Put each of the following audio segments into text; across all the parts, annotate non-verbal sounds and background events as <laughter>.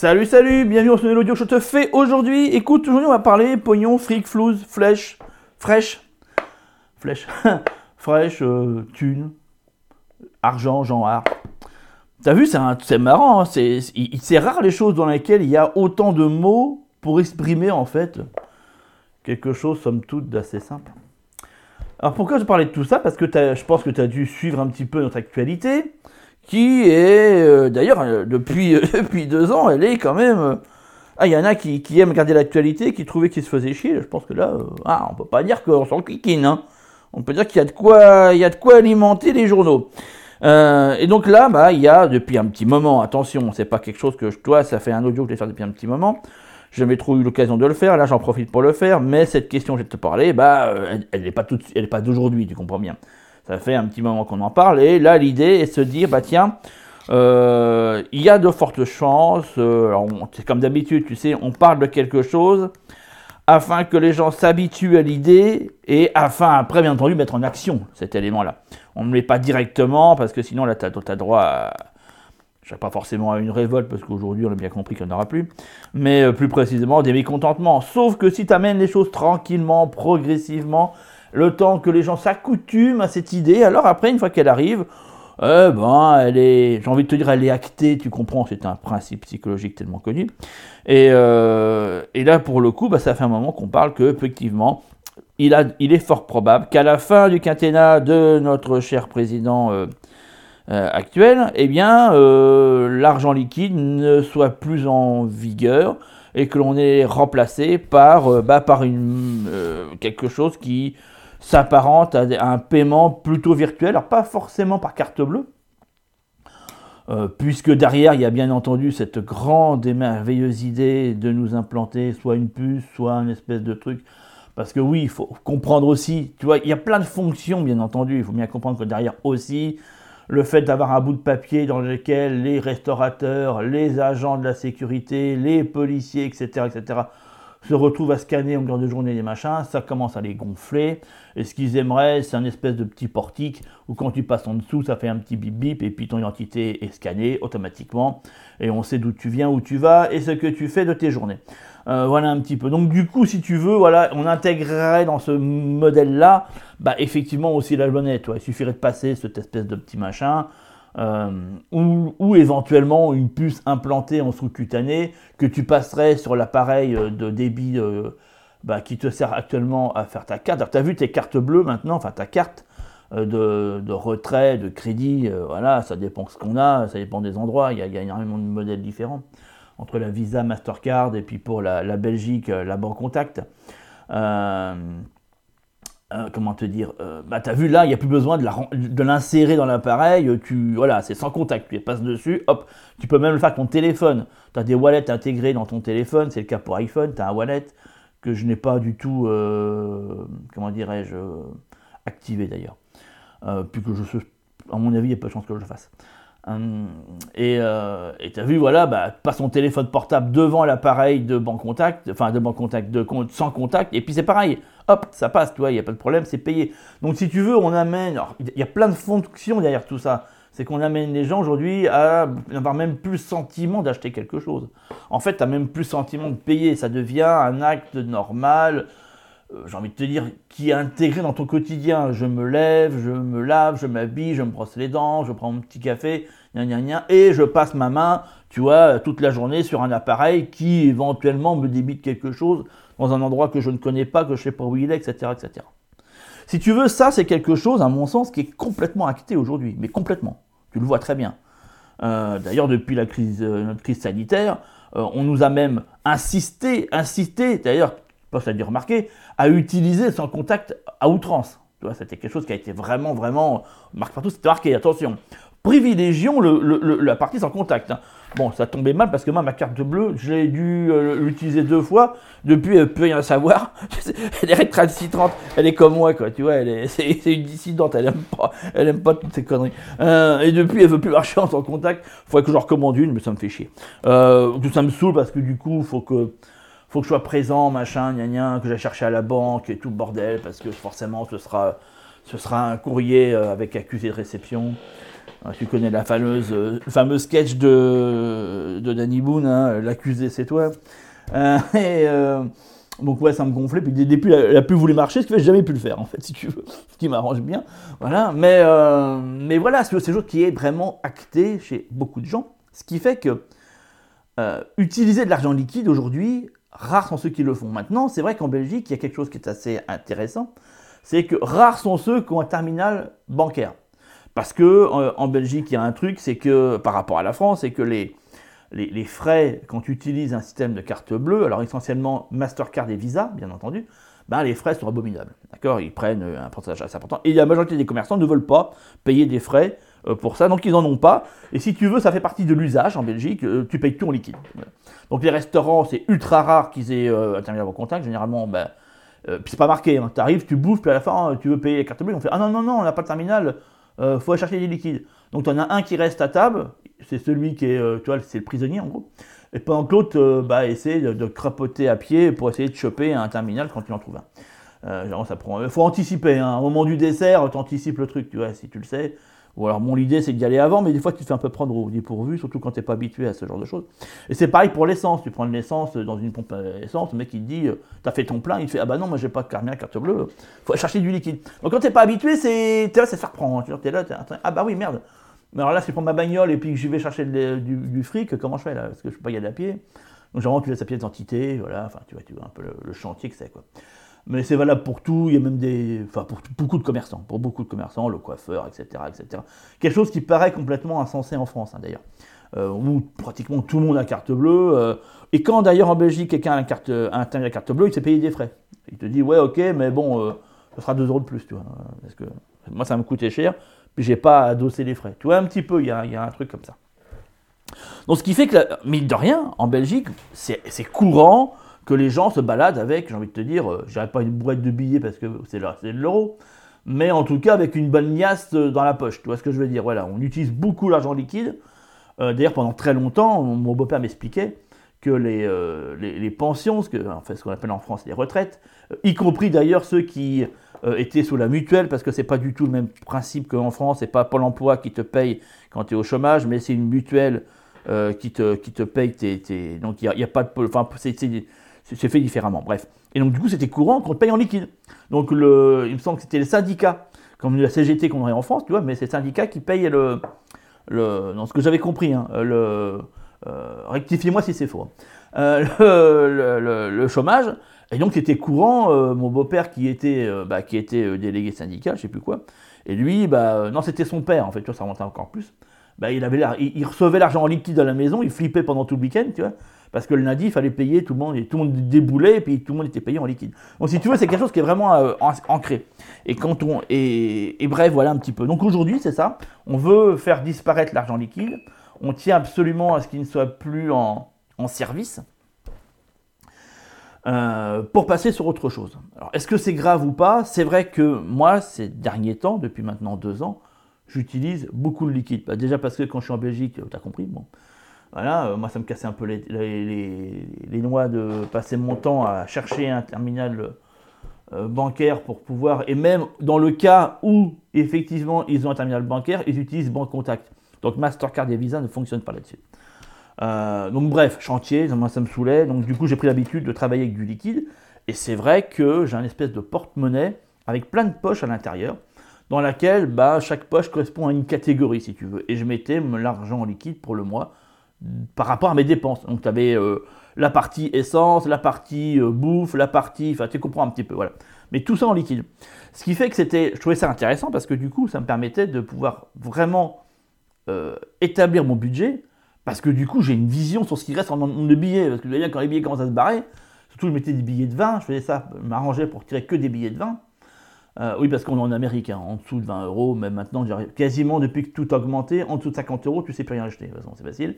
Salut, salut, bienvenue sur l'audio que je te fais aujourd'hui. Écoute, aujourd'hui on va parler pognon, fric, flouze, flèche, fraîche, flèche, <laughs> fraîche, euh, thune, argent, genre T'as vu, c'est marrant, hein, c'est rare les choses dans lesquelles il y a autant de mots pour exprimer en fait quelque chose, somme toute, d'assez simple. Alors pourquoi je parlais de tout ça? Parce que je pense que tu as dû suivre un petit peu notre actualité qui est, euh, d'ailleurs, euh, depuis, <laughs> depuis deux ans, elle est quand même... Euh, ah, il y en a qui, qui aiment regarder l'actualité, qui trouvaient qu'il se faisait chier. Je pense que là, ah, on peut pas dire qu'on s'en cliquine. Hein. On peut dire qu'il y a de quoi, il y a de quoi alimenter les journaux. et donc là, bah, il y a depuis un petit moment, attention, c'est pas quelque chose que je, toi, ça fait un audio que je vais faire depuis un petit moment. Je n'ai trop eu l'occasion de le faire, là j'en profite pour le faire, mais cette question que je vais te parler, bah, elle n'est pas, pas d'aujourd'hui, tu comprends bien. Ça fait un petit moment qu'on en parle, et là l'idée est de se dire, bah tiens, euh, il y a de fortes chances, euh, c'est comme d'habitude, tu sais, on parle de quelque chose afin que les gens s'habituent à l'idée et afin après, bien entendu, mettre en action cet élément-là. On ne met pas directement parce que sinon là, tu as, droit à, je pas forcément à une révolte parce qu'aujourd'hui on a bien compris qu'il n'y en aura plus, mais euh, plus précisément des mécontentements. Sauf que si tu amènes les choses tranquillement, progressivement, le temps que les gens s'accoutument à cette idée. Alors après, une fois qu'elle arrive, ben, elle est, j'ai envie de te dire, elle est actée, tu comprends, c'est un principe psychologique tellement connu. Et, euh, et là, pour le coup, bah, ça fait un moment qu'on parle que, effectivement, il, il est fort probable qu'à la fin du quinquennat de notre cher président euh, euh, actuel, eh bien, l'argent liquide ne soit plus en vigueur et que l'on est remplacé par, bah, par une, quelque chose qui s'apparente à un paiement plutôt virtuel, alors pas forcément par carte bleue, euh, puisque derrière il y a bien entendu cette grande et merveilleuse idée de nous implanter soit une puce, soit un espèce de truc. Parce que oui, il faut comprendre aussi, tu vois, il y a plein de fonctions bien entendu, il faut bien comprendre que derrière aussi, le fait d'avoir un bout de papier dans lequel les restaurateurs, les agents de la sécurité, les policiers, etc., etc., se retrouvent à scanner en de journée des machins, ça commence à les gonfler. Et ce qu'ils aimeraient, c'est un espèce de petit portique où quand tu passes en dessous, ça fait un petit bip bip et puis ton identité est scannée automatiquement. Et on sait d'où tu viens, où tu vas et ce que tu fais de tes journées. Euh, voilà un petit peu. Donc du coup, si tu veux, voilà, on intégrerait dans ce modèle-là, bah effectivement aussi la lunette. Il suffirait de passer cette espèce de petit machin. Euh, ou, éventuellement une puce implantée en sous-cutané que tu passerais sur l'appareil euh, de débit euh, bah, qui te sert actuellement à faire ta carte. Tu as vu tes cartes bleues maintenant, enfin ta carte de, retrait, de crédit, voilà, ça dépend ce qu'on a, ça dépend des endroits, il y, a, énormément de modèles différents entre la Visa, Mastercard et puis pour la, la Belgique, la Banque Contact. Euh, comment te dire, euh, bah t'as vu là, il n'y a plus besoin de l'insérer dans l'appareil, tu, voilà, c'est sans contact, tu passes dessus, hop, tu peux même le faire avec ton téléphone, tu as des wallets intégrés dans ton téléphone, c'est le cas pour iPhone, tu as un wallet que je n'ai pas du tout, euh, comment dirais-je, activé d'ailleurs, puis que je, à mon avis, il y a pas de chance que je le fasse. Hum, et tu as vu, voilà, bah, passe ton téléphone portable devant l'appareil de banque contact, enfin de banque contact, sans contact, et puis c'est pareil, hop, ça passe, tu vois, il n'y a pas de problème, c'est payé. Donc si tu veux, on amène, il y a plein de fonctions derrière tout ça. C'est qu'on amène les gens aujourd'hui à n'avoir même plus le sentiment d'acheter quelque chose. En fait, tu n'as même plus le sentiment de payer. Ça devient un acte normal, euh, j'ai envie de te dire, qui est intégré dans ton quotidien. Je me lève, je me lave, je m'habille, je me brosse les dents, je prends mon petit café, et je passe ma main, tu vois, toute la journée sur un appareil qui éventuellement me débite quelque chose dans un endroit que je ne connais pas, que je ne sais pas où il est, etc., etc. Si tu veux, ça, c'est quelque chose, à mon sens, qui est complètement acté aujourd'hui, mais complètement. Tu le vois très bien. Euh, d'ailleurs, depuis la crise, euh, notre crise sanitaire, euh, on nous a même insisté, insisté, d'ailleurs, ça a dû remarquer, à utiliser son contact à outrance. Tu vois, c'était quelque chose qui a été vraiment, vraiment marqué partout. C'était marqué, attention. Privilégions la partie sans contact. Hein. Bon, ça tombait mal parce que moi, ma carte bleue, j'ai dû euh, l'utiliser deux fois. Depuis, elle peut rien savoir. <laughs> elle est rétracitante. Elle est comme moi, quoi. Tu vois, elle est, <laughs> une dissidente. Elle aime pas, elle aime pas toutes ces conneries. Euh, et depuis, elle veut plus marcher en sans contact. Faudrait que je recommande une, mais ça me fait chier. Euh, ça me saoule parce que du coup, faut que, faut que je sois présent, machin, gna gna, que j'aille chercher à la banque et tout le bordel parce que forcément, ce sera, ce sera un courrier avec accusé de réception. Ah, tu connais la fameuse, fameux sketch de, de Danny Boone, hein, l'accusé c'est toi. <laughs> et donc ouais, ça me gonflait. Puis depuis, elle a plus voulu marcher, ce qui fait que jamais pu le faire en fait, <laughs> si tu veux. Ce qui m'arrange bien. Voilà. Mais, mais voilà, c'est quelque chose qui est vraiment acté chez beaucoup de gens. Ce qui fait que utiliser de l'argent liquide aujourd'hui, rares sont ceux qui le font. Maintenant, c'est vrai qu'en Belgique, il y a quelque chose qui est assez intéressant, c'est que rares sont ceux qui ont un terminal bancaire. Parce que euh, en Belgique, il y a un truc, c'est que par rapport à la France, c'est que les, les, frais, quand tu utilises un système de carte bleue, alors essentiellement Mastercard et Visa, bien entendu, ben les frais sont abominables. D'accord? Ils prennent un pourcentage assez important. Et la majorité des commerçants ne veulent pas payer des frais euh, pour ça, donc ils n'en ont pas. Et si tu veux, ça fait partie de l'usage en Belgique, euh, tu payes tout en liquide. Donc les restaurants, c'est ultra rare qu'ils aient un terminal au contact. Généralement, ben, c'est pas marqué. Hein. Tu arrives, tu bouffes, puis à la fin, tu veux payer la carte bleue. On fait Ah non, non, non, on n'a pas de terminal. Euh, faut chercher des liquides. Donc tu en as un qui reste à table, c'est celui qui est, euh, tu vois, c'est le prisonnier en gros. Et pendant que l'autre euh, bah, essaie de, crapoter à pied pour essayer de choper un terminal quand tu en trouves un. genre, ça prend. faut anticiper. Hein. Au moment du dessert, tu anticipes le truc, tu vois, si tu le sais. Ou alors, mon idée, c'est d'y aller avant, mais des fois, tu te fais un peu prendre au dépourvu, surtout quand tu n'es pas habitué à ce genre de choses. Et c'est pareil pour l'essence. Tu prends de l'essence dans une pompe à essence, le mec, il dit, euh, t'as fait ton plein, il te fait, ah bah non, moi, j'ai pas de carte bleue, faut chercher du liquide. Donc, quand tu n'es pas habitué, c'est, là, ça faire prendre. Tu es là, ah bah oui, merde. Mais alors là, si je prends ma bagnole et puis que je vais chercher du, fric, comment je fais là? Parce que je peux pas y aller à pied. Donc, généralement, tu laisses à pied d'identité, voilà, enfin, tu vois, tu vois un peu le chantier que c'est, quoi mais c'est valable pour tout. Il y a même des, enfin pour beaucoup de commerçants, pour beaucoup de commerçants, le coiffeur, etc., etc. Quelque chose qui paraît complètement insensé en France, hein, d'ailleurs, euh, où pratiquement tout le monde a carte bleue. Euh, et quand d'ailleurs en Belgique quelqu'un a un, un à carte bleue, il s'est payé des frais. Il te dit ouais, ok, mais bon, euh, ça sera 2 euros de plus, tu vois, parce que moi ça me coûtait cher, puis j'ai pas adossé les frais. Tu vois un petit peu, il y a, y a un truc comme ça. Donc ce qui fait que, mine de rien, en Belgique, c'est courant que les gens se baladent avec, j'ai envie de te dire, euh, je pas une boîte de billets parce que c'est de l'euro, mais en tout cas avec une bonne liasse euh, dans la poche. Tu vois ce que je veux dire? Voilà, on utilise beaucoup l'argent liquide. Euh, d'ailleurs, pendant très longtemps, mon beau-père m'expliquait que les, les, pensions, ce qu'on qu'on appelle en France les retraites, y compris d'ailleurs ceux qui étaient sous la mutuelle, parce que c'est pas du tout le même principe qu'en France, c'est pas Pôle emploi qui te paye quand tu es au chômage, mais c'est une mutuelle qui, te, qui te paye tes. donc il n'y a, pas de. Enfin, c'est fait différemment. Bref. Et donc, du coup, c'était courant qu'on paye en liquide. Donc, il me semble que c'était les syndicats, comme la CGT qu'on aurait en France, tu vois, mais c'est les syndicats qui payent le. le dans ce que j'avais compris, hein, le. Euh, rectifiez-moi si c'est faux. Hein. Euh, le, chômage. Et donc, c'était courant. Euh, mon beau-père qui était, bah, qui était délégué syndical, je sais plus quoi. Et lui, bah, non, c'était son père, en fait, tu vois, ça remontait encore plus. Bah, il, avait il, il recevait l'argent en liquide à la maison, il flippait pendant tout le week-end, tu vois. Parce que le lundi, il fallait payer, tout le monde, et tout le monde déboulait, et puis tout le monde était payé en liquide. Donc si tu veux, c'est quelque chose qui est vraiment euh, ancré. Et, quand on, et, bref, voilà un petit peu. Donc aujourd'hui, c'est ça. On veut faire disparaître l'argent liquide. On tient absolument à ce qu'il ne soit plus en, service. Euh, pour passer sur autre chose. Alors, est-ce que c'est grave ou pas? C'est vrai que moi, ces derniers temps, depuis maintenant deux ans, j'utilise beaucoup de liquide. Bah, déjà parce que quand je suis en Belgique, tu as compris, bon, voilà, euh, moi ça me cassait un peu les, les, noix de passer mon temps à chercher un terminal euh, bancaire pour pouvoir, et même dans le cas où effectivement ils ont un terminal bancaire, ils utilisent Banque Contact. Donc Mastercard et Visa ne fonctionnent pas là-dessus. Euh, donc bref, chantier, moi ça me saoulait, donc du coup j'ai pris l'habitude de travailler avec du liquide, et c'est vrai que j'ai un espèce de porte-monnaie avec plein de poches à l'intérieur, dans laquelle bah, chaque poche correspond à une catégorie si tu veux, et je mettais l'argent en liquide pour le mois par rapport à mes dépenses. Donc tu avais euh, la partie essence, la partie euh, bouffe, la partie. Enfin, tu comprends un petit peu, voilà. Mais tout ça en liquide. Ce qui fait que c'était. Je trouvais ça intéressant parce que du coup, ça me permettait de pouvoir vraiment euh, établir mon budget. Parce que du coup, j'ai une vision sur ce qui reste en nombre de billets. Parce que vous voyez, quand les billets commencent à se barrer, surtout je mettais des billets de 20, je faisais ça, m'arrangeais pour tirer que des billets de 20. Oui, parce qu'on est en Amérique, hein, en dessous de 20 euros, même maintenant, quasiment depuis que tout a augmenté, en dessous de 50 euros, tu sais plus rien acheter. De toute façon, c'est facile.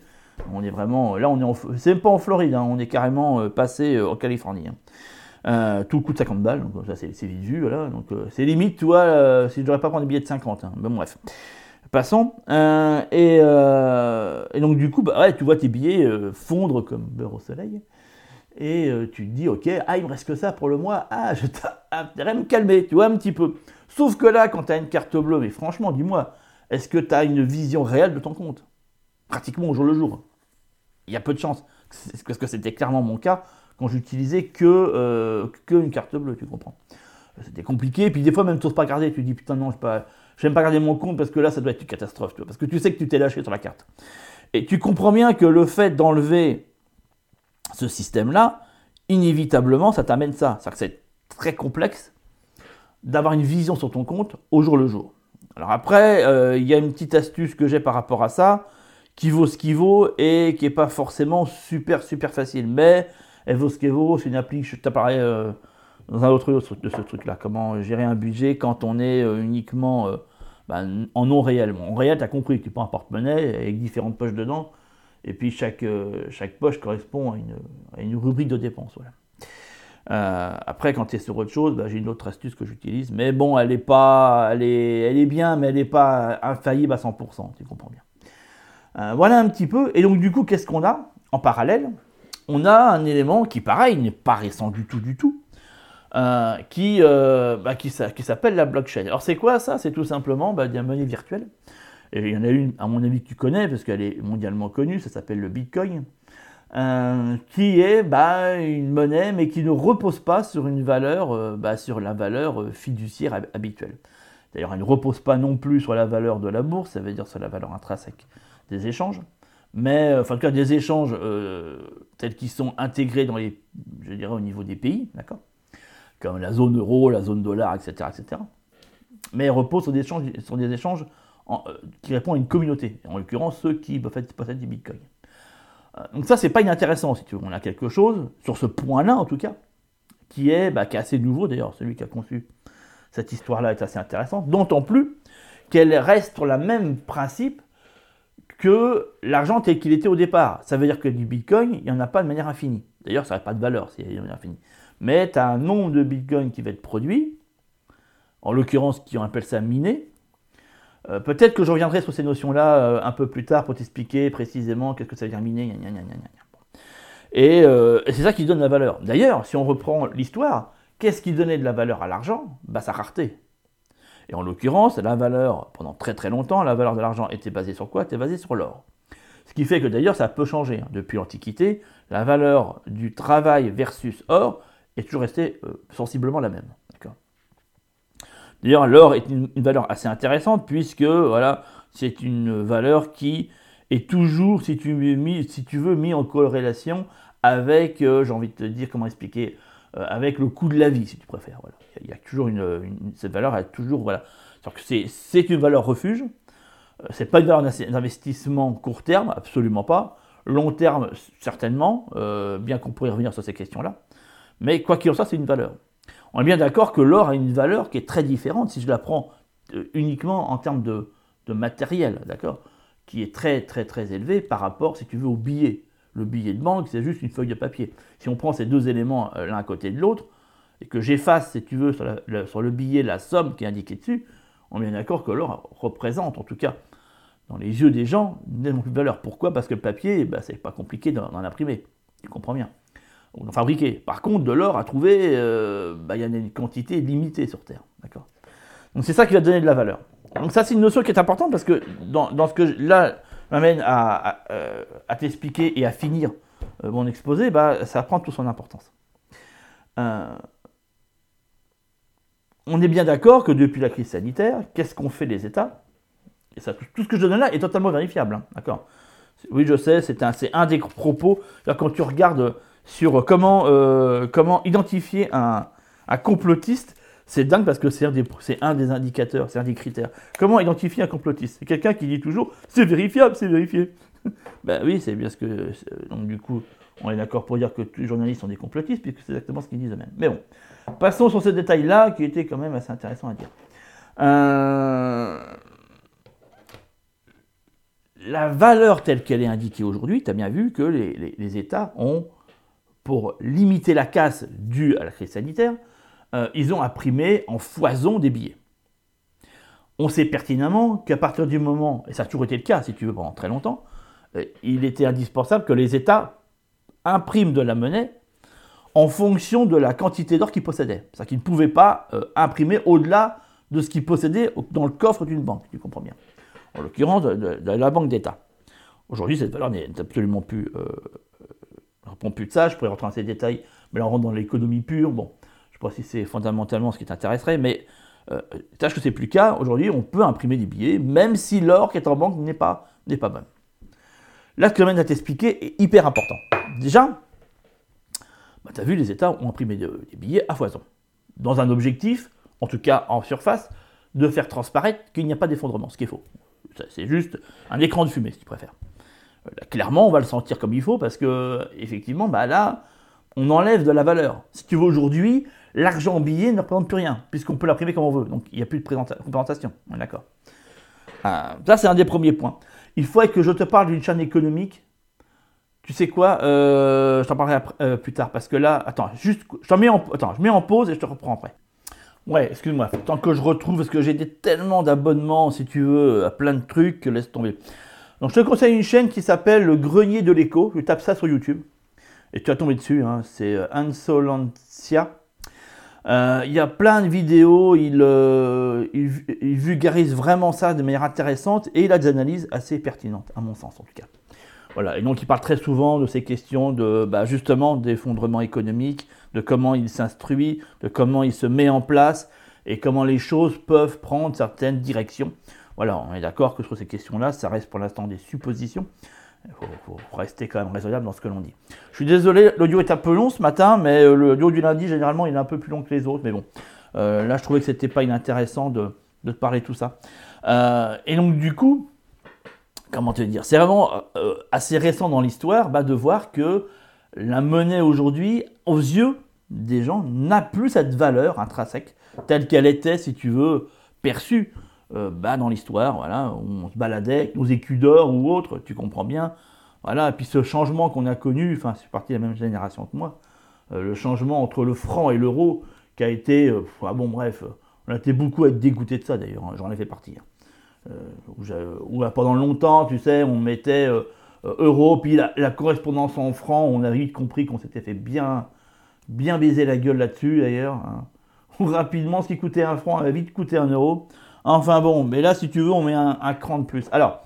On est vraiment, là, on est c'est pas en Floride, hein, on est carrément euh, passé euh, en Californie. Hein. Euh, tout coûte 50 balles, donc ça c'est, visu, voilà. Donc c'est limite, tu vois, si je devrais pas prendre des billets de 50. Hein. Bon, bref. Passons. Et, donc du coup, bah, tu vois tes billets fondre comme beurre au soleil. Et tu te dis, ok, ah, il me reste que ça pour le mois, ah, je t'ai me calmer, tu vois, un petit peu. Sauf que là, quand tu as une carte bleue, mais franchement, dis-moi, est-ce que tu as une vision réelle de ton compte? Pratiquement au jour le jour. Il y a peu de chance, parce que c'était clairement mon cas quand j'utilisais que, euh, que une carte bleue, tu comprends. C'était compliqué, puis des fois même tu pas garder, tu dis putain non, je pas, j'aime pas garder mon compte parce que là ça doit être une catastrophe, parce que tu sais que tu t'es lâché sur la carte. Et tu comprends bien que le fait d'enlever ce système-là, inévitablement ça t'amène ça. C'est-à-dire que c'est très complexe d'avoir une vision sur ton compte au jour le jour. Alors après, euh, il y a une petite astuce que j'ai par rapport à ça, qui vaut ce qui vaut et qui n'est pas forcément super super facile, mais elle vaut ce qu'elle vaut, c'est une appli, je t'apparais euh, dans un autre de ce truc-là, comment gérer un budget quand on est euh, uniquement bah, en non réel. en réel, tu as compris que tu prends un porte-monnaie avec différentes poches dedans, et puis chaque, chaque poche correspond à une, à une rubrique de dépenses. Euh, après, quand tu es sur autre chose, j'ai une autre astuce que j'utilise. Mais bon, elle est pas, elle est, elle est bien, mais elle n'est pas infaillible à 100%, tu comprends bien. Euh, voilà un petit peu. Et donc, du coup, qu'est-ce qu'on a? En parallèle On a un élément qui, pareil, n'est pas récent du tout, du tout, euh, qui, bah, qui, s'appelle la blockchain. Alors, c'est quoi ça? C'est tout simplement bah, des monnaies virtuelles. Et il y en a une, à mon avis, que tu connais, parce qu'elle est mondialement connue, ça s'appelle le Bitcoin. Euh, qui est bah, une monnaie, mais qui ne repose pas sur une valeur, euh, bah, sur la valeur euh, fiduciaire habituelle. D'ailleurs, elle ne repose pas non plus sur la valeur de la bourse, ça veut dire sur la valeur intrinsèque des échanges, mais enfin, en tout cas des échanges tels qu'ils sont intégrés dans les, je dirais, au niveau des pays, d'accord, comme la zone euro, la zone dollar, etc., etc. Mais elle repose sur des échanges, sur des échanges qui répondent à une communauté, en l'occurrence ceux qui possèdent du Bitcoin. Euh, donc ça, c'est pas inintéressant, si tu veux. On a quelque chose, sur ce point-là en tout cas, qui est, bah, assez nouveau d'ailleurs, celui qui a conçu cette histoire-là est assez intéressante, d'autant plus qu'elle reste sur le même principe que l'argent tel qu'il était au départ. Ça veut dire que du Bitcoin, il n'y en a pas de manière infinie. D'ailleurs, ça n'a pas de valeur s'il y a de manière infinie. Mais tu as un nombre de Bitcoin qui va être produit, en l'occurrence qui on appelle ça miné, euh, peut-être que je reviendrai sur ces notions-là euh, un peu plus tard pour t'expliquer précisément qu'est-ce que ça veut dire miner. Et, euh, et c'est ça qui donne la valeur. D'ailleurs, si on reprend l'histoire, qu'est-ce qui donnait de la valeur à l'argent? Bah, Sa rareté. Et en l'occurrence, la valeur, pendant très très longtemps, la valeur de l'argent était basée sur quoi? Était basée sur l'or. Ce qui fait que d'ailleurs, ça peut changer. Hein. Depuis l'Antiquité, la valeur du travail versus or est toujours restée sensiblement la même. D'ailleurs, l'or est une, valeur assez intéressante puisque voilà, c'est une valeur qui est toujours, si tu, veux, mis en corrélation avec, euh, j'ai envie de te dire comment expliquer, euh, avec le coût de la vie, si tu préfères. Il y a toujours une, cette valeur a toujours, voilà, c'est une valeur refuge. Euh, c'est pas une valeur d'investissement court terme, absolument pas. Long terme, certainement, bien qu'on pourrait revenir sur ces questions-là. Mais quoi qu'il en soit, c'est une valeur. On est bien d'accord que l'or a une valeur qui est très différente si je la prends euh, uniquement en termes de, matériel, d'accord Qui est très très très élevé par rapport, si tu veux, au billet. Le billet de banque, c'est juste une feuille de papier. Si on prend ces deux éléments euh, l'un à côté de l'autre, et que j'efface, si tu veux, sur, le billet la somme qui est indiquée dessus, on est bien d'accord que l'or représente, en tout cas, dans les yeux des gens, une plus de valeur. Pourquoi? Parce que le papier, bah, c'est pas compliqué d'en imprimer. Tu comprends bien? Fabriquer. Par contre, de l'or à trouver, euh, bah, il y a une quantité limitée sur Terre. D'accord? Donc c'est ça qui va donner de la valeur. Donc ça, c'est une notion qui est importante parce que dans, ce que là m'amène à, euh, à, t'expliquer et à finir euh, mon exposé, bah, ça prend toute son importance. on est bien d'accord que depuis la crise sanitaire, qu'est-ce qu'ont fait les États? Et ça, Tout ce que je donne là est totalement vérifiable. Hein, Oui, je sais, c'est un, un des propos. Quand tu regardes sur comment, euh, comment identifier un, complotiste, c'est dingue parce que c'est un, des indicateurs, c'est un des critères. Comment identifier un complotiste? C'est quelqu'un qui dit toujours c'est vérifiable, c'est vérifié. <laughs> ben oui, c'est bien ce que. Donc du coup, on est d'accord pour dire que tous les journalistes sont des complotistes, puisque c'est exactement ce qu'ils disent eux-mêmes. Mais bon, passons sur ce détail-là qui était quand même assez intéressant à dire. Euh, la valeur telle qu'elle est indiquée aujourd'hui, tu as bien vu que les États ont pour limiter la casse due à la crise sanitaire, euh, ils ont imprimé en foison des billets. On sait pertinemment qu'à partir du moment, et ça a toujours été le cas si tu veux pendant très longtemps, euh, il était indispensable que les États impriment de la monnaie en fonction de la quantité d'or qu'ils possédaient. C'est-à-dire qu'ils ne pouvaient pas euh, imprimer au-delà de ce qu'ils possédaient dans le coffre d'une banque, tu comprends bien. en l'occurrence de, la Banque d'État. Aujourd'hui, cette valeur n'est absolument plus, euh, répond plus de ça, je pourrais rentrer dans ces détails, mais là on rentre dans l'économie pure, bon, je ne sais pas si c'est fondamentalement ce qui t'intéresserait, mais euh, sache que c'est plus le cas, aujourd'hui on peut imprimer des billets, même si l'or qui est en banque n'est pas, n'est pas bon. Là, ce que je de t'expliquer est hyper important. Déjà, bah, tu as vu, les États ont imprimé des, billets à foison, dans un objectif, en tout cas en surface, de faire transparaître qu'il n'y a pas d'effondrement, ce qui est faux. C'est juste un écran de fumée, si tu préfères. Euh, clairement, on va le sentir comme il faut parce que, effectivement, bah là, on enlève de la valeur. Si tu veux aujourd'hui, l'argent en billet ne représente plus rien, puisqu'on peut l'imprimer comme on veut. Donc il n'y a plus de représentation. D'accord. Euh, ça, c'est un des premiers points. Il faudrait que je te parle d'une chaîne économique. Tu sais quoi euh, Je t'en parlerai plus tard parce que là, attends, juste, je mets en, attends, je mets en pause et je te reprends après. Ouais, excuse-moi, tant que je retrouve, parce que j'ai tellement d'abonnements, si tu veux, à plein de trucs, laisse tomber. Donc je te conseille une chaîne qui s'appelle Le Grenier de l'écho. Tu tapes ça sur YouTube et tu vas tomber dessus. Hein. C'est Insolentia. Euh, il y a plein de vidéos, euh, il, vulgarise vraiment ça de manière intéressante et il a des analyses assez pertinentes, à mon sens en tout cas. Voilà, et donc il parle très souvent de ces questions de bah, justement d'effondrement économique, de comment il s'instruit, de comment il se met en place et comment les choses peuvent prendre certaines directions. Voilà, on est d'accord que sur ces questions-là, ça reste pour l'instant des suppositions. Il faut, rester quand même raisonnable dans ce que l'on dit. Je suis désolé, l'audio est un peu long ce matin, mais euh, l'audio du lundi, généralement, il est un peu plus long que les autres. Mais bon, euh, là, je trouvais que c'était pas inintéressant de, de, te parler tout ça. Euh, et donc, du coup, comment te dire C'est vraiment assez récent dans l'histoire bah, de voir que la monnaie aujourd'hui, aux yeux des gens, n'a plus cette valeur intrinsèque telle qu'elle était, si tu veux, perçue euh, bah, dans l'histoire, voilà, on se baladait avec nos écus d'or ou autres, tu comprends bien. Voilà, et puis ce changement qu'on a connu, enfin, c'est parti de la même génération que moi, euh, le changement entre le franc et l'euro, qui a été, euh, ah bon, bref, on a été beaucoup à être dégoûté de ça d'ailleurs, hein, j'en ai fait partie. Hein. Où, pendant longtemps, tu sais, on mettait euro, puis la, correspondance en franc, on a vite compris qu'on s'était fait bien, bien baiser la gueule là-dessus d'ailleurs. Hein. Rapidement, ce qui coûtait un franc avait vite coûté un euro. Enfin bon, mais là, si tu veux, on met un, cran de plus. Alors,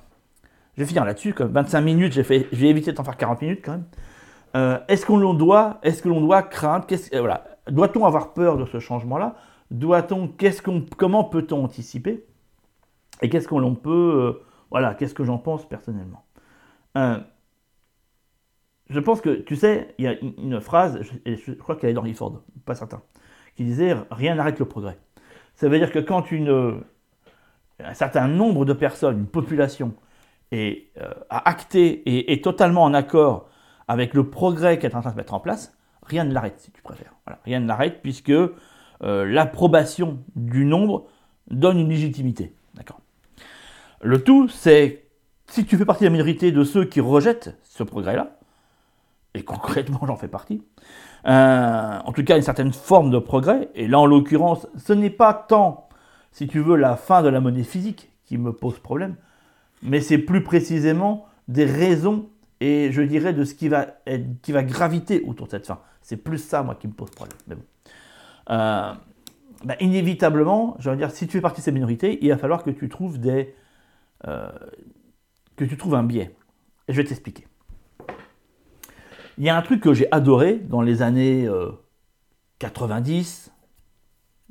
je vais finir là-dessus. 25 minutes, j'ai évité d'en faire 40 minutes quand même. Euh, est-ce qu'on doit, est-ce que doit craindre euh, doit-on avoir peur de ce changement-là? Doit-on, comment peut-on anticiper? Et qu'est-ce qu'on peut, euh, voilà, qu'est-ce que j'en pense personnellement? Je pense que, tu sais, il y a une, phrase, je, crois qu'elle est d'Henry Ford, pas certain, qui disait rien n'arrête le progrès. Ça veut dire que quand une un certain nombre de personnes, une population, est, euh, a acté et est totalement en accord avec le progrès qu'elle est en train de mettre en place, rien ne l'arrête, si tu préfères. rien ne l'arrête puisque euh, l'approbation du nombre donne une légitimité. D'accord. Le tout, c'est si tu fais partie de la minorité de ceux qui rejettent ce progrès-là, et concrètement j'en fais partie, euh, en tout cas une certaine forme de progrès, et là en l'occurrence, ce n'est pas tant si tu veux, la fin de la monnaie physique qui me pose problème, mais c'est plus précisément des raisons et je dirais de ce qui va, graviter autour de cette fin. C'est plus ça, moi, qui me pose problème. Mais. Euh, bah, inévitablement, je veux dire, si tu fais partie de ces minorités, il va falloir que tu trouves des, euh, que tu trouves un biais. Et je vais t'expliquer. Il y a un truc que j'ai adoré dans les années 90,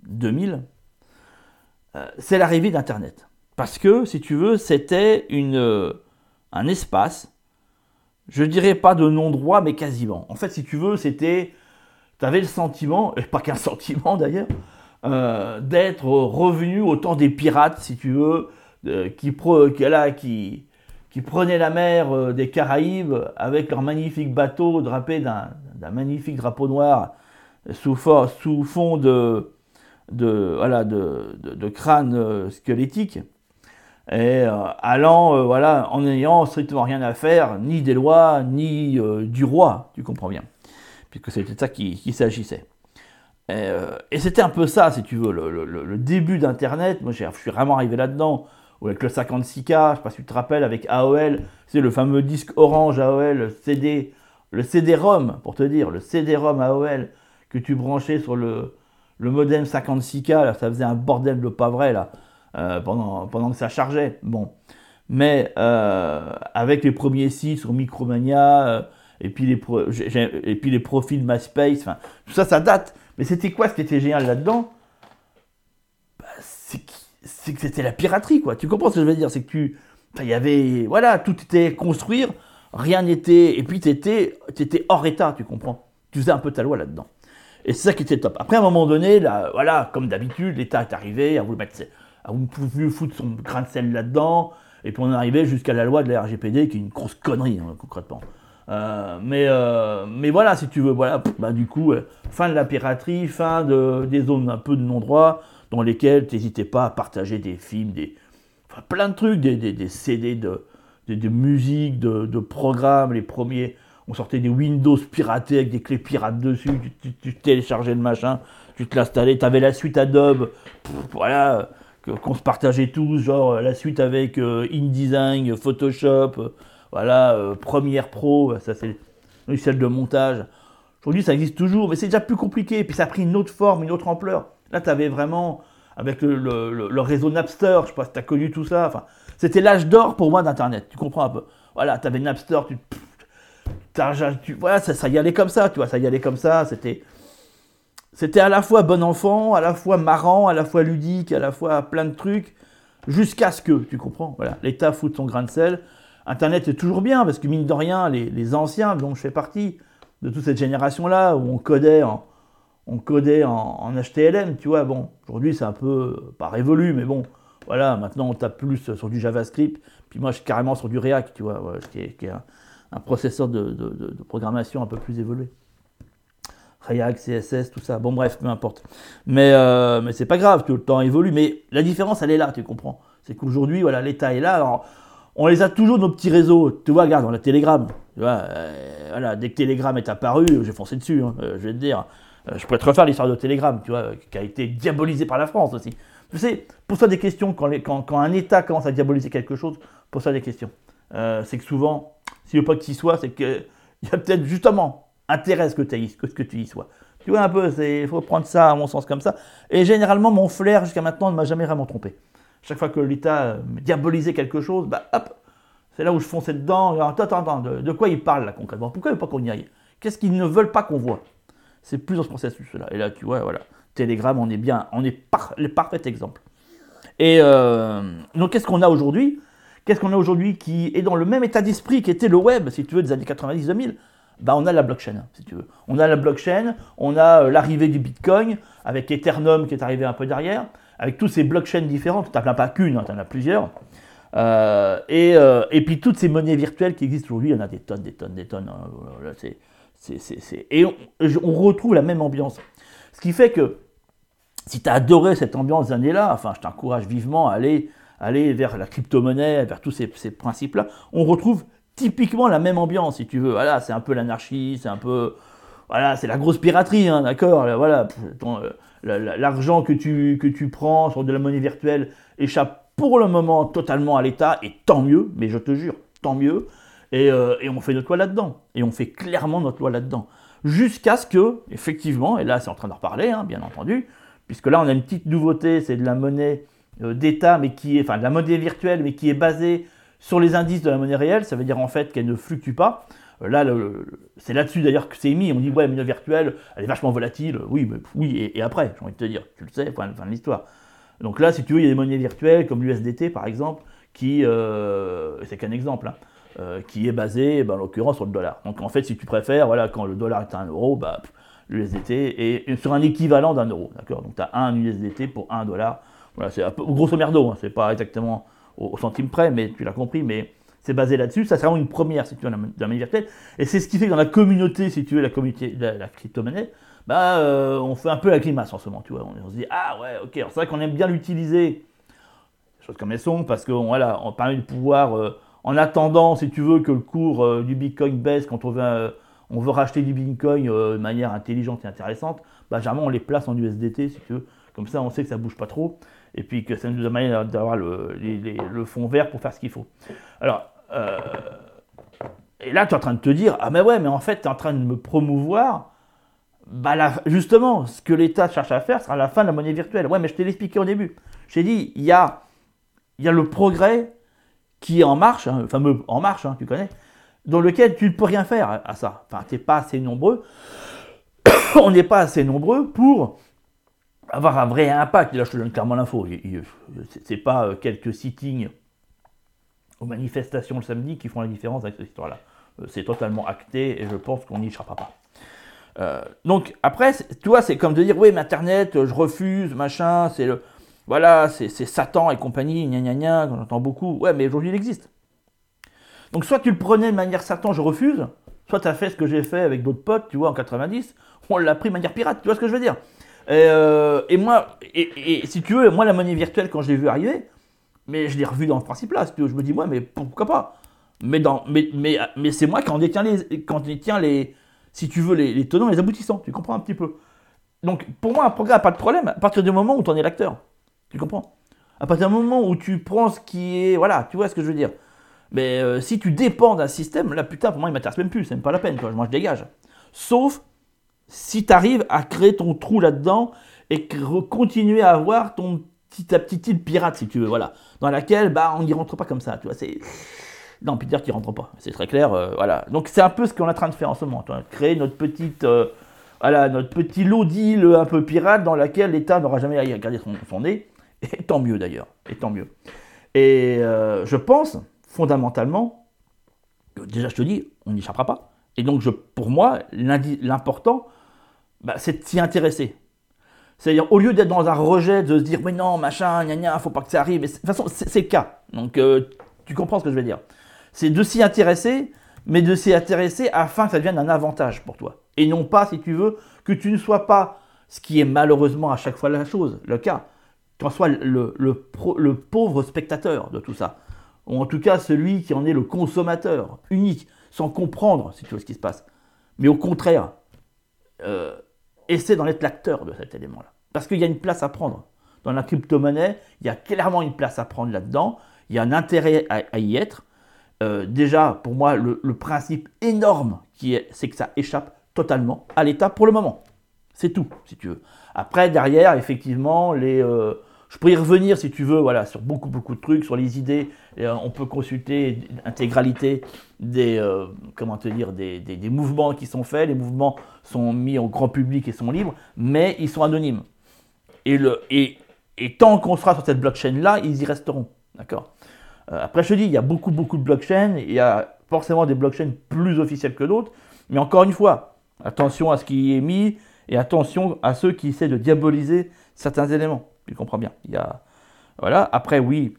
euh, 2000, euh, c'est l'arrivée d'Internet. Parce que, si tu veux, c'était une, euh, un espace, je dirais pas de non-droit, mais quasiment. En fait, si tu veux, c'était, tu avais le sentiment, et pas qu'un <laughs> sentiment d'ailleurs, euh, d'être revenu au temps des pirates, si tu veux, qui, prenaient la mer des Caraïbes avec leur magnifique bateau drapé d'un magnifique drapeau noir sous fond de, de, voilà, de, de, crâne euh, squelettique, et euh, allant, euh, voilà, en n'ayant strictement rien à faire, ni des lois, ni du roi, tu comprends bien, puisque c'était ça qui, qui s'agissait. Et, c'était un peu ça, si tu veux, le, le, début d'Internet. Moi, je suis vraiment arrivé là-dedans, avec le 56K, je sais pas si tu te rappelles, avec AOL, c'est le fameux disque orange AOL, CD, le CD-ROM, pour te dire, le CD-ROM AOL que tu branchais sur le, le modem 56K, ça faisait un bordel de pas vrai là, euh, pendant, pendant que ça chargeait. Bon. Mais avec les premiers sites sur Micromania, et, puis les et puis les profils MySpace, enfin, tout ça, ça date. Mais c'était quoi ce qui était génial là-dedans? Bah, C'est que c'était la piraterie, quoi. Tu comprends ce que je veux dire? C'est que tu. Il y avait. Voilà, tout était construire, rien n'était. Et puis tu étais, étais hors état, tu comprends? Tu faisais un peu ta loi là-dedans. Et c'est ça qui était top. Après, à un moment donné, là, voilà, comme d'habitude, l'État est arrivé, à vous mettre, à vous foutre son grain de sel là-dedans, et puis on est arrivé jusqu'à la loi de la RGPD, qui est une grosse connerie, hein, concrètement. Euh, mais, euh, mais voilà, si tu veux, voilà, bah, du coup, euh, fin de la piraterie, fin de, des zones un peu de non-droit, dans lesquelles tu n'hésitais pas à partager des films, des, plein de trucs, des, CD de, de, musique, de, de, programmes, les premiers, on sortait des Windows piratés avec des clés pirates dessus, tu, téléchargeais le machin, tu te l'installais, tu avais la suite Adobe, voilà, qu'on se partageait tous, genre la suite avec InDesign, Photoshop, voilà, euh, Première Pro, ça c'est celle de montage. Aujourd'hui, ça existe toujours, mais c'est déjà plus compliqué. Puis ça a pris une autre forme, une autre ampleur. Là, tu avais vraiment, avec le, réseau Napster, je sais pas si tu as connu tout ça. Enfin, c'était l'âge d'or pour moi d'Internet. Tu comprends un peu Voilà, tu avais Napster, tu, voilà, ça, y allait comme ça, tu vois, ça y allait comme ça. C'était, c'était à la fois bon enfant, à la fois marrant, à la fois ludique, à la fois plein de trucs, jusqu'à ce que, tu comprends Voilà, l'État fout son grain de sel. Internet est toujours bien, parce que mine de rien, les, anciens, dont je fais partie, de toute cette génération-là, où on codait en, on codait en, HTML, tu vois, bon, aujourd'hui c'est un peu, pas révolu, mais bon, voilà, maintenant on tape plus sur du JavaScript, puis moi je suis carrément sur du React, tu vois, qui est, processeur de, programmation un peu plus évolué. React, CSS, tout ça, bon bref, peu importe. Mais, euh, mais c'est pas grave, tout le temps évolue, mais la différence elle est là, tu comprends. C'est qu'aujourd'hui, voilà, l'État est là, alors on les a toujours nos petits réseaux. Tu vois, regarde, on a Telegram. Tu vois, euh, voilà, dès que Telegram est apparu, j'ai foncé dessus, hein, euh, je vais te dire. Euh, je pourrais te refaire l'histoire de Telegram, tu vois, qui a été diabolisé par la France aussi. Tu sais, pour ça des questions, quand, quand, un État commence à diaboliser quelque chose, pour ça des questions. c'est que souvent, s'il veut pas que tu y sois, c'est qu'il y a peut-être justement intérêt à ce que, que, tu y sois. Tu vois un peu, il faut prendre ça à mon sens comme ça. Et généralement, mon flair jusqu'à maintenant ne m'a jamais vraiment trompé. Chaque fois que l'État diabolisait quelque chose, bah hop, c'est là où je fonçais dedans. attends, attends, de, quoi ils parlent là concrètement? Pourquoi ils veulent pas qu'on y aille? Qu'est-ce qu'ils ne veulent pas qu'on voit? C'est plus dans ce processus-là. Et là, tu vois, voilà. Telegram, on est bien, on est le parfait exemple. Et euh, donc, qu'est-ce qu'on a aujourd'hui? Qu'est-ce qu'on a aujourd'hui qui est dans le même état d'esprit qu'était le web, si tu veux, des années 90-2000 bah, on a la blockchain, si tu veux. On a la blockchain, on a euh, l'arrivée du Bitcoin, avec Ethereum qui est arrivé un peu derrière, avec tous ces blockchains différents, tu n'en as pas qu'une, hein, tu en as plusieurs. Euh, euh, et, puis toutes ces monnaies virtuelles qui existent aujourd'hui, il y en a des tonnes, des tonnes, des tonnes. Hein, et on, retrouve la même ambiance. Ce qui fait que si tu as adoré cette ambiance années-là, enfin je t'encourage vivement à aller, aller vers la crypto-monnaie, vers tous ces, principes-là, on retrouve typiquement la même ambiance, si tu veux. Voilà, c'est un peu l'anarchie, c'est un peu... Voilà, c'est la grosse piraterie, hein, d'accord Voilà, euh, l'argent que tu, que tu prends sur de la monnaie virtuelle échappe pour le moment totalement à l'État, et tant mieux, mais je te jure, tant mieux. Et, euh, on fait notre loi là-dedans. Et on fait clairement notre loi là-dedans. Jusqu'à ce que, effectivement, et là c'est en train de reparler, hein, bien entendu, puisque là on a une petite nouveauté, c'est de la monnaie d'État, mais qui est, enfin de la monnaie virtuelle, mais qui est basée sur les indices de la monnaie réelle. Ça veut dire en fait qu'elle ne fluctue pas. Euh, là, c'est là-dessus d'ailleurs que c'est émis. On dit, ouais, la monnaie virtuelle, elle est vachement volatile. Oui, mais, oui, et, après, j'ai envie de te dire, tu le sais, fin, fin de l'histoire. Donc là, si tu veux, il y a des monnaies virtuelles comme l'USDT par exemple, qui, euh, c'est qu'un exemple, hein, euh, qui est basé, ben, en l'occurrence, sur le dollar. Donc en fait, si tu préfères, voilà, quand le dollar est à 1 euro, bah, l'USDT est sur un équivalent d'un euro. D'accord? Donc tu as un USDT pour 1 dollar. Voilà, c'est grosso merdo, hein, c'est pas exactement au, centime près, mais tu l'as compris, mais c'est basé là-dessus. Ça sera vraiment une première, si tu veux, dans la monnaie virtuelle. Et c'est ce qui fait que dans la communauté, si tu veux, la communauté de la crypto-monnaie, bah, euh, on fait un peu la climace en ce moment, tu vois. On, se dit, ah ouais, ok, c'est vrai qu'on aime bien l'utiliser, choses comme elles sont, parce qu'on voilà, on permet de pouvoir, euh, en attendant, si tu veux, que le cours euh, du Bitcoin baisse quand on veut, on veut racheter du Bitcoin de manière intelligente et intéressante, bah, généralement on les place en USDT. Comme ça, on sait que ça bouge pas trop, et puis que ça nous amène d'avoir le, le, fond vert pour faire ce qu'il faut. Alors, et là, tu es en train de te dire, ah mais ouais, mais en fait, tu es en train de me promouvoir bah justement, ce que l'État cherche à faire sera la fin de la monnaie virtuelle. Ouais, mais je t'ai expliqué au début. J'ai dit, il y a, y a le progrès qui est en marche, hein, le fameux en marche, hein, tu connais, dans lequel tu ne peux rien faire à ça. Enfin, tu n'es pas assez nombreux. <laughs> On n'est pas assez nombreux pour avoir un vrai impact. là, je te donne clairement l'info. C'est pas euh, quelques sittings aux manifestations le samedi qui font la différence avec cette histoire-là. Euh, c'est totalement acté et je pense qu'on n'y échappera pas. Euh, donc après, tu vois, c'est comme de dire, oui, mais Internet, je refuse, machin, c'est le, voilà, c'est Satan et compagnie, gna gna gna, on entend beaucoup. Ouais, mais aujourd'hui il existe. Donc soit tu le prenais de manière Satan, je refuse, soit tu as fait ce que j'ai fait avec d'autres potes, tu vois, en 90, on l'a pris de manière pirate, tu vois ce que je veux dire? Et, euh, moi, et, si tu veux, moi la monnaie virtuelle, quand je l'ai vu arriver, mais je l'ai revu dans le principe là, je me dis, ouais, mais pourquoi pas? Mais, c'est moi qui en détiens les, quand détiens les, si tu veux, les, les tenants et les aboutissants, tu comprends un petit peu? Donc pour moi, un programme n'a pas de problème à partir du moment où tu en es l'acteur. Tu comprends? À partir du moment où tu prends ce qui est. Voilà, tu vois ce que je veux dire? Mais euh, si tu dépends d'un système, là putain, pour moi, il m'intéresse même plus, c'est même pas la peine, quoi. Moi, je dégage. Sauf si tu arrives à créer ton trou là-dedans et continuer à avoir ton petit, ta petite île pirate, si tu veux, voilà. Dans laquelle, bah, on n'y rentre pas comme ça, tu vois. C'est. Non, Peter qui rentre pas, c'est très clair, euh, voilà. Donc c'est un peu ce qu'on est en train de faire en ce moment, créer notre petite. Euh, voilà, notre petit lot d'îles un peu pirate dans laquelle l'État n'aura jamais à regarder son nez et tant mieux d'ailleurs, et tant mieux. Et euh, je pense fondamentalement, déjà je te dis, on n'y échappera pas. Et donc pour moi, l'important, bah, c'est de s'y intéresser. C'est-à-dire, au lieu d'être dans un rejet, de se dire, mais non, machin, gna gna, faut pas que ça arrive. de toute façon, c'est le cas. Donc, euh, tu comprends ce que je veux dire. C'est de s'y intéresser, mais de s'y intéresser afin que ça devienne un avantage pour toi. Et non pas, si tu veux, que tu ne sois pas, ce qui est malheureusement à chaque fois la chose, le cas, en soit le, pauvre spectateur de tout ça, ou en tout cas celui qui en est le consommateur unique, sans comprendre, si tu veux, ce qui se passe. Mais au contraire, euh, essaie d'en être l'acteur de cet élément-là. Parce qu'il y a une place à prendre. Dans la crypto-monnaie, il y a clairement une place à prendre là-dedans, il y a un intérêt à, y être. Euh, déjà, pour moi, le, principe énorme, qui est, c'est que ça échappe totalement à l'État pour le moment. C'est tout, si tu veux. Après, derrière, effectivement, les, euh, je pourrais y revenir si tu veux, voilà, sur beaucoup beaucoup de trucs, sur les idées. Euh, on peut consulter l'intégralité des, euh, te dire, des, mouvements qui sont faits. Les mouvements sont mis au grand public et sont libres, mais ils sont anonymes. Et tant qu'on sera sur cette blockchain-là, ils y resteront. D'accord? Euh, Après, je te dis, il y a beaucoup beaucoup de blockchains. Il y a forcément des blockchains plus officielles que d'autres. Mais encore une fois, attention à ce qui est mis et attention à ceux qui essaient de diaboliser certains éléments. Tu comprends bien. Il y a, voilà. Après, oui,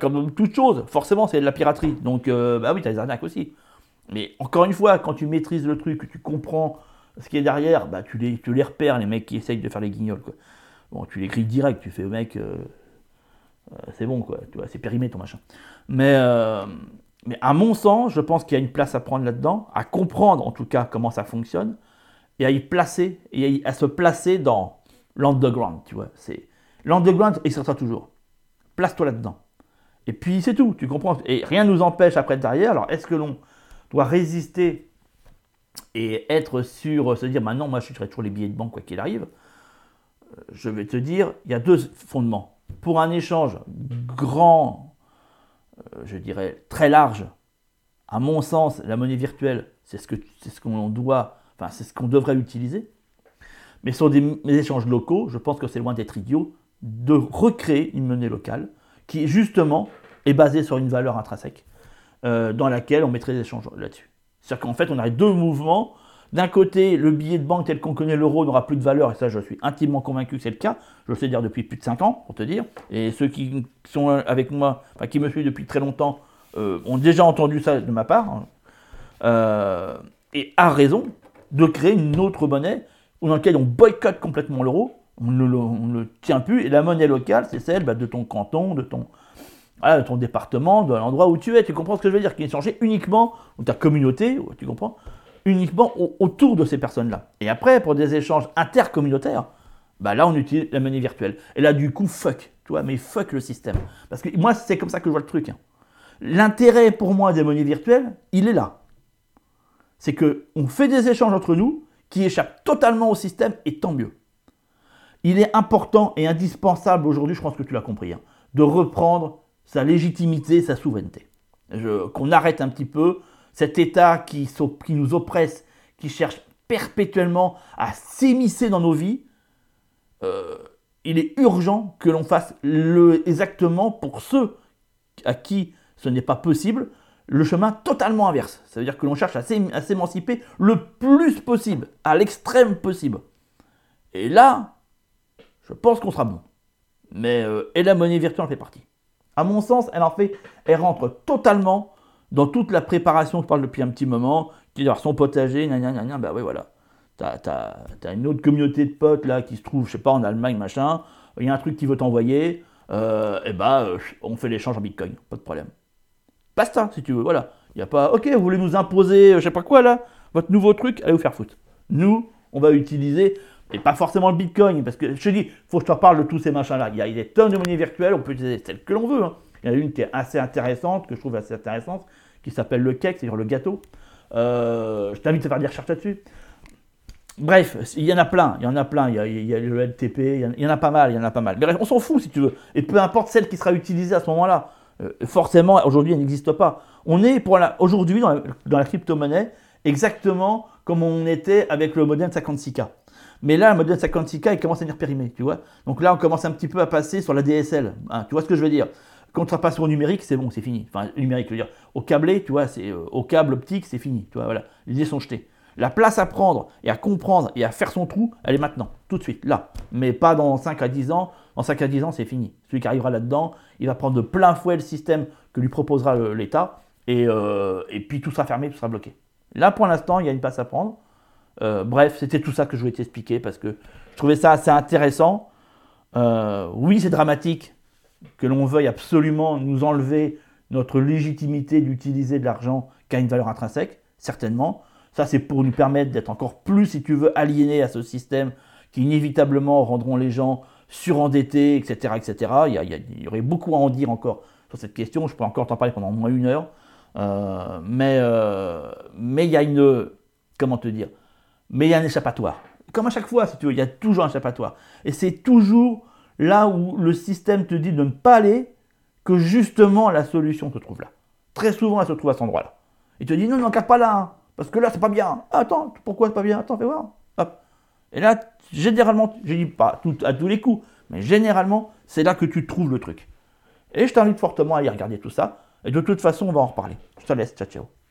comme toute chose, forcément, c'est de la piraterie. Donc, euh, bah oui, tu as des arnaques aussi. Mais encore une fois, quand tu maîtrises le truc, tu comprends ce qui est derrière, bah, tu, les, tu les repères, les mecs qui essayent de faire les guignols. Quoi. Bon, tu les grilles direct, tu fais au mec, euh, euh, c'est bon, quoi. Tu vois, c'est périmé ton machin. Mais, mais à mon sens, je pense qu'il y a une place à prendre là-dedans, à comprendre en tout cas comment ça fonctionne, et à y placer, et à se placer dans l'underground, tu vois. L'underground sera toujours. Place-toi là-dedans. Et puis c'est tout, tu comprends. Et rien ne nous empêche après derrière. Alors est-ce que l'on doit résister et être sûr, se dire, maintenant moi je serai toujours les billets de banque quoi qu'il arrive? Euh, Je vais te dire, il y a deux fondements. Pour un échange grand, euh, je dirais très large, à mon sens, la monnaie virtuelle, c'est ce que c'est ce qu'on doit, enfin c'est ce qu'on devrait utiliser. Mais sur des, échanges locaux, je pense que c'est loin d'être idiot de recréer une monnaie locale qui, justement, est basée sur une valeur intrinsèque euh, dans laquelle on mettrait des échanges là-dessus. C'est-à-dire qu'en fait, on aurait deux mouvements. D'un côté, le billet de banque tel qu'on connaît l'euro n'aura plus de valeur, et ça, je suis intimement convaincu que c'est le cas. Je le sais dire depuis plus de 5 ans, pour te dire. Et ceux qui sont avec moi, qui me suivent depuis très longtemps, euh, ont déjà entendu ça de ma part. Hein. Euh, et a raison de créer une autre monnaie dans lequel on boycotte complètement l'euro, on ne le, tient plus, et la monnaie locale, c'est celle bah, de ton canton, de ton, département, de l'endroit où tu es. Tu comprends ce que je veux dire? Qui est changé uniquement, ou ta communauté, tu comprends? Uniquement autour de ces personnes-là. Et après, pour des échanges intercommunautaires, bah là, on utilise la monnaie virtuelle. Et là, du coup, fuck, tu vois, mais fuck le système. Parce que moi, c'est comme ça que je vois le truc. Hein. L'intérêt pour moi des monnaies virtuelles, il est là. C'est que on fait des échanges entre nous, qui échappe totalement au système, et tant mieux. Il est important et indispensable aujourd'hui, je pense que tu l'as compris, hein, de reprendre sa légitimité, sa souveraineté. Qu'on arrête un petit peu cet État qui, nous oppresse, qui cherche perpétuellement à s'émisser dans nos vies. Euh, il est urgent que l'on fasse exactement pour ceux à qui ce n'est pas possible, le chemin totalement inverse. Ça veut dire que l'on cherche à s'émanciper le plus possible, à l'extrême possible. Et là, je pense qu'on sera bon. Mais euh, et la monnaie virtuelle en fait partie. À mon sens, elle en fait, elle rentre totalement dans toute la préparation, je parle depuis un petit moment, qui doit son potager, gna bah voilà. T'as, as, une autre communauté de potes là qui se trouve, je sais pas, en Allemagne, machin, il y a un truc qui veut t'envoyer, euh, bah euh, on fait l'échange en bitcoin, pas de problème. Basta, si tu veux, voilà. Il n'y a pas, ok, vous voulez nous imposer, je sais pas quoi là, votre nouveau truc, allez vous faire foutre. Nous, on va utiliser et pas forcément le Bitcoin, parce que je te dis, faut que je te parle de tous ces machins-là. Il y a des tonnes de monnaies virtuelles, on peut utiliser celles que l'on veut. Hein. Il y en a une qui est assez intéressante, que je trouve assez intéressante, qui s'appelle le cake, c'est-à-dire le gâteau. Euh, je t'invite à faire des recherches là-dessus. Bref, il y en a plein, il y en a plein, il y a, le LTP, il y, en a pas mal, il y en a pas mal. Mais on s'en fout si tu veux. Et peu importe celle qui sera utilisée à ce moment-là, euh, forcément, aujourd'hui, elle n'existe pas. On est pour aujourd'hui dans la, dans crypto-monnaie exactement comme on était avec le modèle 56K. Mais là, le modèle 56K, il commence à venir périmé, tu vois. Donc là, on commence un petit peu à passer sur la DSL. Hein, tu vois ce que je veux dire? Quand on passe au numérique, c'est bon, c'est fini. Enfin, numérique, je veux dire, au câblé, tu vois, c'est euh, au câble optique, c'est fini. Tu vois, voilà, les idées sont jetées. La place à prendre et à comprendre et à faire son trou, elle est maintenant, tout de suite, là. Mais pas dans 5 à 10 ans. Dans 5 à 10 ans, c'est fini. Celui qui arrivera là-dedans, il va prendre de plein fouet le système que lui proposera l'État. Et, euh, et puis tout sera fermé, tout sera bloqué. Là, pour l'instant, il y a une place à prendre. Euh, bref, c'était tout ça que je voulais t'expliquer parce que je trouvais ça assez intéressant. Euh, oui, c'est dramatique que l'on veuille absolument nous enlever notre légitimité d'utiliser de l'argent qui a une valeur intrinsèque, certainement. Ça, c'est pour nous permettre d'être encore plus, si tu veux, aliénés à ce système qui inévitablement rendront les gens surendettés, etc. etc. Il, y, y, aurait beaucoup à en dire encore sur cette question. Je peux encore t'en parler pendant au moins une heure. Euh, mais, mais il y a une. Comment te dire mais il y a un échappatoire. Comme à chaque fois, si tu veux, il y a toujours un échappatoire. Et c'est toujours là où le système te dit de ne pas aller que justement la solution se trouve là. Très souvent, elle se trouve à cet endroit-là. Il te dit non, non, cap pas là, hein, parce que là, c'est pas bien. Attends, pourquoi c'est pas bien? Attends, fais voir. Hop. Et là, généralement, je dis pas à tous les coups, mais généralement, c'est là que tu trouves le truc. Et je t'invite fortement à y regarder tout ça. Et de toute façon, on va en reparler. Je te laisse. Ciao, ciao.